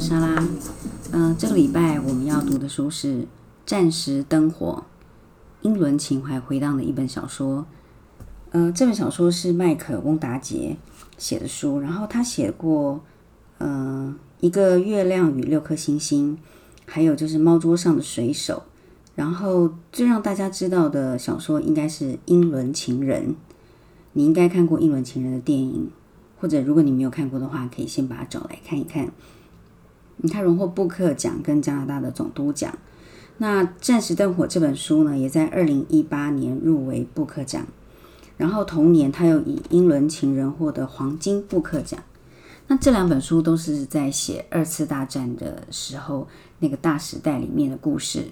莎拉。嗯，这个礼拜我们要读的书是《战时灯火》，英伦情怀回荡的一本小说。呃，这本小说是麦克·翁达杰写的书，然后他写过呃一个月亮与六颗星星，还有就是猫桌上的水手。然后最让大家知道的小说应该是《英伦情人》，你应该看过《英伦情人》的电影。或者，如果你没有看过的话，可以先把它找来看一看。他荣获布克奖跟加拿大的总督奖。那《战时灯火》这本书呢，也在二零一八年入围布克奖。然后同年，他又以《英伦情人》获得黄金布克奖。那这两本书都是在写二次大战的时候那个大时代里面的故事。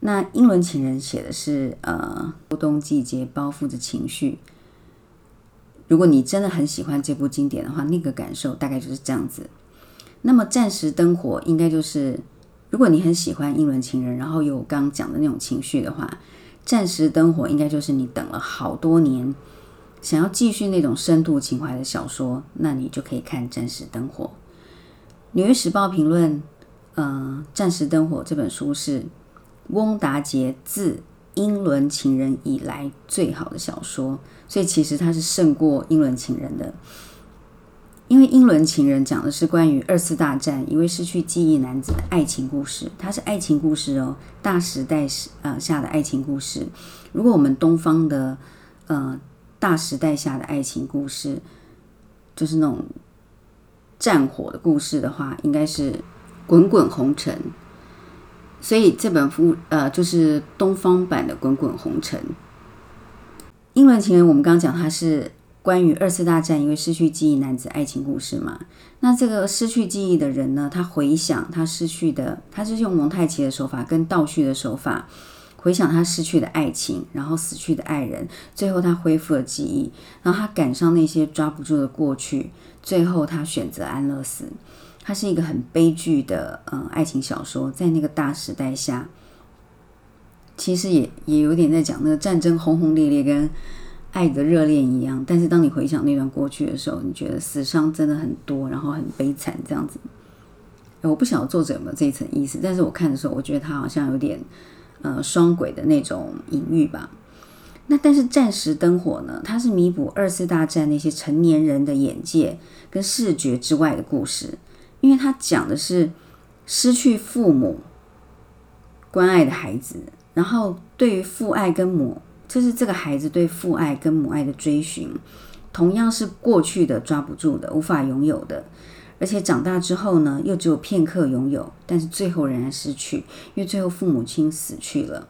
那《英伦情人》写的是呃秋冬季节包覆着情绪。如果你真的很喜欢这部经典的话，那个感受大概就是这样子。那么《战时灯火》应该就是，如果你很喜欢《英伦情人》，然后有我刚刚讲的那种情绪的话，《战时灯火》应该就是你等了好多年，想要继续那种深度情怀的小说，那你就可以看《战时灯火》。《纽约时报》评论，呃，《战时灯火》这本书是翁达杰自。英伦情人以来最好的小说，所以其实它是胜过英伦情人的。因为英伦情人讲的是关于二次大战一位失去记忆男子的爱情故事，它是爱情故事哦，大时代时呃下的爱情故事。如果我们东方的呃大时代下的爱情故事，就是那种战火的故事的话，应该是滚滚红尘。所以这本书呃，就是东方版的《滚滚红尘》。英伦情人，我们刚刚讲，它是关于二次大战一位失去记忆男子爱情故事嘛？那这个失去记忆的人呢，他回想他失去的，他是用蒙太奇的手法跟倒叙的手法回想他失去的爱情，然后死去的爱人，最后他恢复了记忆，然后他赶上那些抓不住的过去，最后他选择安乐死。他是一个很悲剧的，嗯，爱情小说，在那个大时代下，其实也也有点在讲那个战争轰轰烈烈跟爱的热恋一样。但是当你回想那段过去的时候，你觉得死伤真的很多，然后很悲惨这样子。我不晓得作者有没有这一层意思，但是我看的时候，我觉得他好像有点呃双轨的那种隐喻吧。那但是战时灯火呢？它是弥补二次大战那些成年人的眼界跟视觉之外的故事。因为他讲的是失去父母关爱的孩子，然后对于父爱跟母，就是这个孩子对父爱跟母爱的追寻，同样是过去的抓不住的，无法拥有的，而且长大之后呢，又只有片刻拥有，但是最后仍然失去，因为最后父母亲死去了。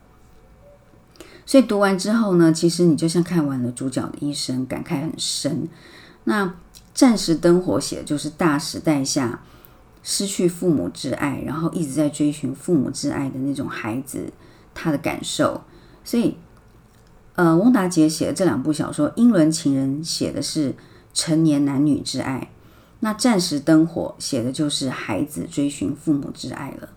所以读完之后呢，其实你就像看完了主角的一生，感慨很深。那暂时灯火写的就是大时代下。失去父母之爱，然后一直在追寻父母之爱的那种孩子，他的感受。所以，呃，翁达杰写的这两部小说，《英伦情人》写的是成年男女之爱，那《战时灯火》写的就是孩子追寻父母之爱了。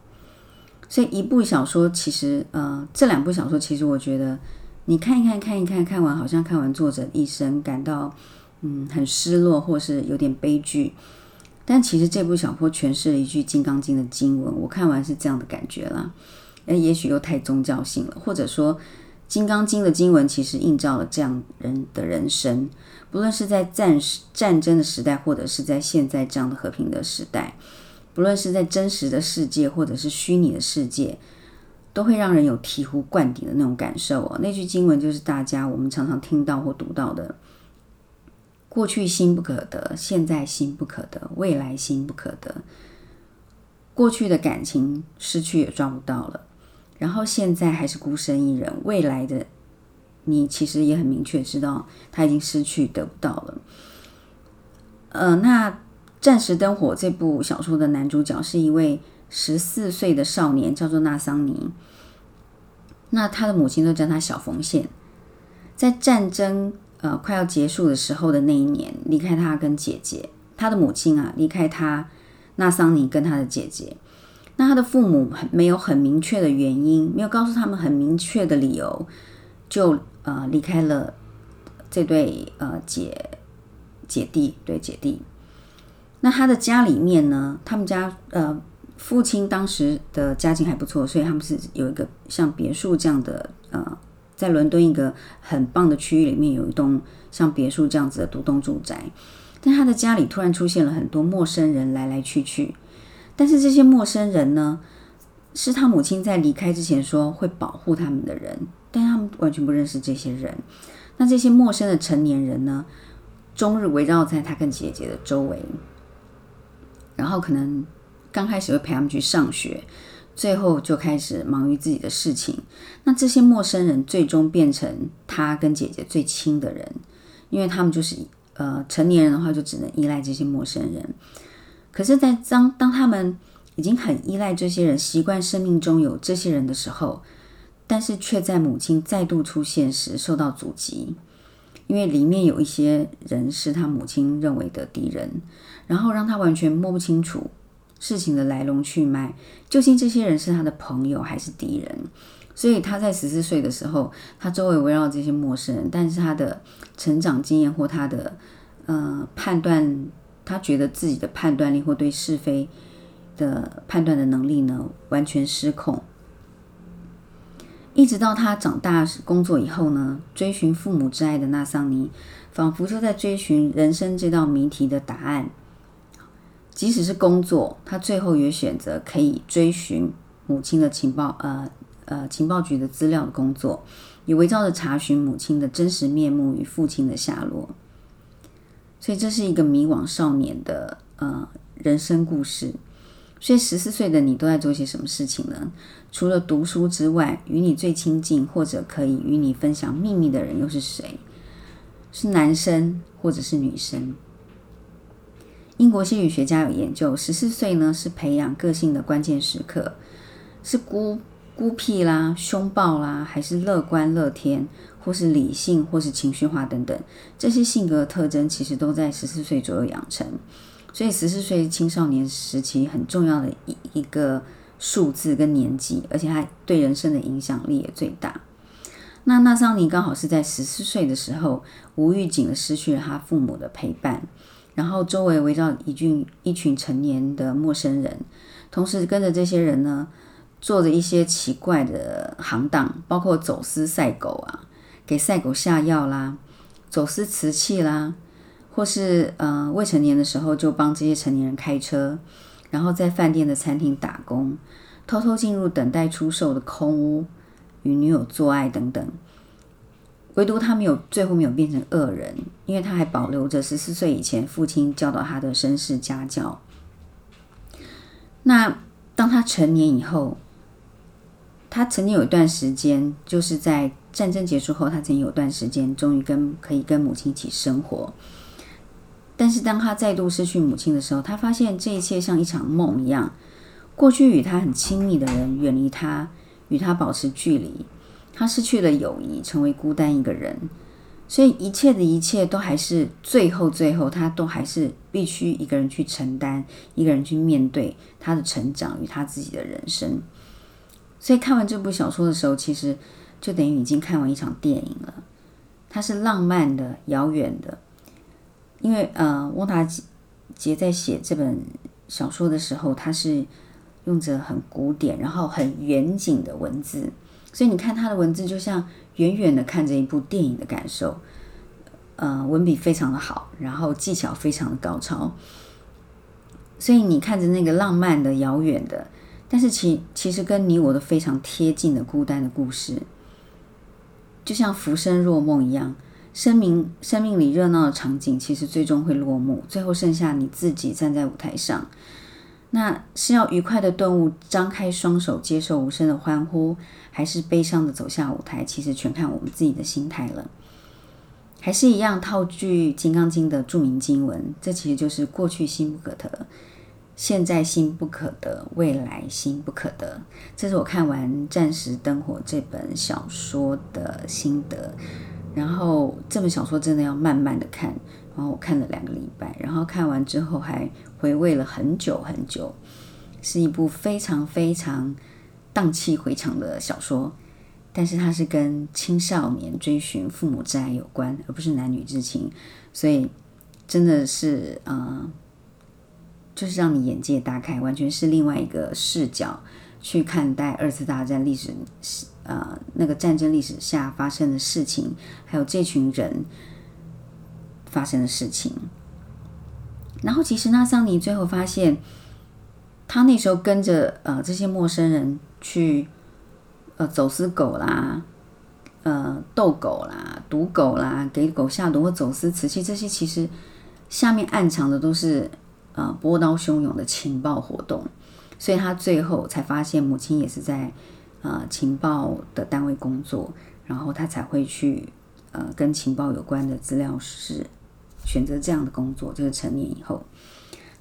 所以，一部小说其实，呃，这两部小说其实，我觉得你看一看，看一看，看完好像看完作者一生，感到嗯很失落，或是有点悲剧。但其实这部小说诠释了一句《金刚经》的经文，我看完是这样的感觉啦。诶，也许又太宗教性了，或者说《金刚经》的经文其实映照了这样人的人生，不论是在战战争的时代，或者是在现在这样的和平的时代，不论是在真实的世界，或者是虚拟的世界，都会让人有醍醐灌顶的那种感受哦。那句经文就是大家我们常常听到或读到的。过去心不可得，现在心不可得，未来心不可得。过去的感情失去也抓不到了，然后现在还是孤身一人，未来的你其实也很明确知道他已经失去得不到了。呃，那《暂时灯火》这部小说的男主角是一位十四岁的少年，叫做纳桑尼。那他的母亲都叫他小缝线，在战争。呃，快要结束的时候的那一年，离开他跟姐姐，他的母亲啊，离开他，纳桑尼跟他的姐姐。那他的父母没有很明确的原因，没有告诉他们很明确的理由，就呃离开了这对呃姐姐弟对姐弟。那他的家里面呢，他们家呃父亲当时的家境还不错，所以他们是有一个像别墅这样的呃，在伦敦一个很棒的区域里面有一栋像别墅这样子的独栋住宅。但他的家里突然出现了很多陌生人来来去去，但是这些陌生人呢，是他母亲在离开之前说会保护他们的人，但他们完全不认识这些人。那这些陌生的成年人呢，终日围绕在他跟姐姐的周围，然后可能刚开始会陪他们去上学，最后就开始忙于自己的事情。那这些陌生人最终变成他跟姐姐最亲的人，因为他们就是呃成年人的话，就只能依赖这些陌生人。可是，在当当他们已经很依赖这些人，习惯生命中有这些人的时候。但是却在母亲再度出现时受到阻击，因为里面有一些人是他母亲认为的敌人，然后让他完全摸不清楚事情的来龙去脉，究竟这些人是他的朋友还是敌人。所以他在十四岁的时候，他周围围绕这些陌生人，但是他的成长经验或他的呃判断，他觉得自己的判断力或对是非的判断的能力呢，完全失控。一直到他长大工作以后呢，追寻父母之爱的纳桑尼，仿佛就在追寻人生这道谜题的答案。即使是工作，他最后也选择可以追寻母亲的情报，呃呃情报局的资料的工作，也围绕着查询母亲的真实面目与父亲的下落。所以这是一个迷惘少年的呃人生故事。所以十四岁的你都在做些什么事情呢？除了读书之外，与你最亲近或者可以与你分享秘密的人又是谁？是男生或者是女生？英国心理学家有研究，十四岁呢是培养个性的关键时刻，是孤孤僻啦、凶暴啦，还是乐观乐天，或是理性，或是情绪化等等，这些性格特征其实都在十四岁左右养成。所以十四岁青少年时期很重要的一一个数字跟年纪，而且他对人生的影响力也最大。那纳桑尼刚好是在十四岁的时候无预警的失去了他父母的陪伴，然后周围围绕一群一群成年的陌生人，同时跟着这些人呢，做着一些奇怪的行当，包括走私赛狗啊，给赛狗下药啦，走私瓷器啦。或是呃未成年的时候就帮这些成年人开车，然后在饭店的餐厅打工，偷偷进入等待出售的空屋与女友做爱等等。唯独他没有最后没有变成恶人，因为他还保留着十四岁以前父亲教导他的绅士家教。那当他成年以后，他曾经有一段时间，就是在战争结束后，他曾经有段时间终于跟可以跟母亲一起生活。但是当他再度失去母亲的时候，他发现这一切像一场梦一样。过去与他很亲密的人远离他，与他保持距离，他失去了友谊，成为孤单一个人。所以一切的一切都还是最后最后，他都还是必须一个人去承担，一个人去面对他的成长与他自己的人生。所以看完这部小说的时候，其实就等于已经看完一场电影了。它是浪漫的、遥远的。因为呃，翁达杰在写这本小说的时候，他是用着很古典，然后很远景的文字，所以你看他的文字就像远远的看着一部电影的感受。呃，文笔非常的好，然后技巧非常的高超，所以你看着那个浪漫的、遥远的，但是其其实跟你我都非常贴近的孤单的故事，就像浮生若梦一样。生命生命里热闹的场景，其实最终会落幕，最后剩下你自己站在舞台上。那是要愉快的顿悟，张开双手接受无声的欢呼，还是悲伤的走下舞台？其实全看我们自己的心态了。还是一样套句《金刚经》的著名经文，这其实就是过去心不可得，现在心不可得，未来心不可得。这是我看完《暂时灯火》这本小说的心得。然后这本小说真的要慢慢的看，然后我看了两个礼拜，然后看完之后还回味了很久很久，是一部非常非常荡气回肠的小说，但是它是跟青少年追寻父母之爱有关，而不是男女之情，所以真的是呃就是让你眼界大开，完全是另外一个视角去看待二次大战历史，呃，那个战争历史下发生的事情，还有这群人发生的事情。然后，其实纳桑尼最后发现，他那时候跟着呃这些陌生人去呃走私狗啦，呃斗狗啦、毒狗啦、给狗下毒或走私瓷器，这些其实下面暗藏的都是呃波涛汹涌的情报活动。所以他最后才发现母亲也是在呃情报的单位工作，然后他才会去呃跟情报有关的资料室。选择这样的工作，就是成年以后。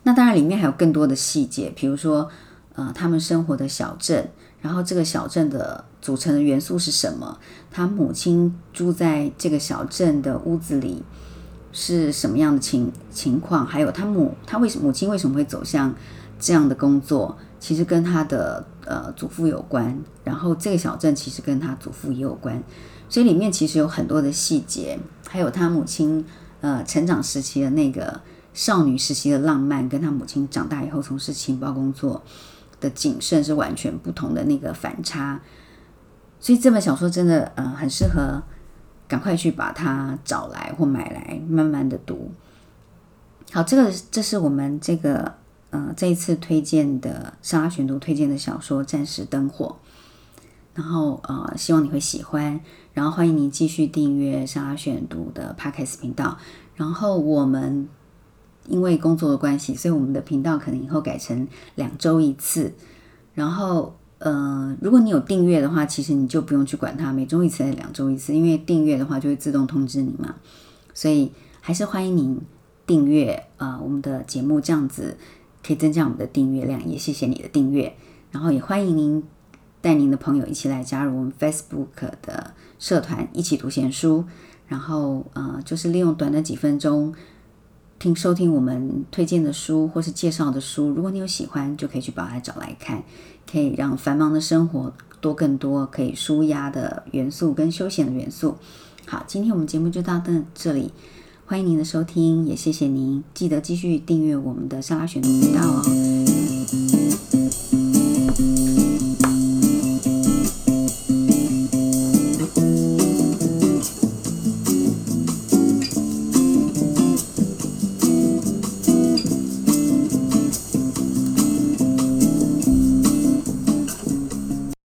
那当然，里面还有更多的细节，比如说，呃，他们生活的小镇，然后这个小镇的组成的元素是什么？他母亲住在这个小镇的屋子里是什么样的情情况？还有他母他为什母亲为什么会走向这样的工作？其实跟他的呃祖父有关。然后这个小镇其实跟他祖父也有关，所以里面其实有很多的细节，还有他母亲。呃，成长时期的那个少女时期的浪漫，跟她母亲长大以后从事情报工作的谨慎是完全不同的那个反差，所以这本小说真的呃很适合赶快去把它找来或买来慢慢的读。好，这个这是我们这个呃这一次推荐的沙拉选读推荐的小说《暂时灯火》，然后呃希望你会喜欢。然后欢迎您继续订阅沙拉选读的 Podcast 频道。然后我们因为工作的关系，所以我们的频道可能以后改成两周一次。然后，呃，如果你有订阅的话，其实你就不用去管它，每周一次还是两周一次，因为订阅的话就会自动通知你嘛。所以还是欢迎您订阅啊，我们的节目这样子可以增加我们的订阅量，也谢谢你的订阅。然后也欢迎您带您的朋友一起来加入我们 Facebook 的。社团一起读闲书，然后呃，就是利用短的几分钟听收听我们推荐的书或是介绍的书。如果你有喜欢，就可以去把它找来看，可以让繁忙的生活多更多可以舒压的元素跟休闲的元素。好，今天我们节目就到这这里，欢迎您的收听，也谢谢您，记得继续订阅我们的沙拉选的频道哦。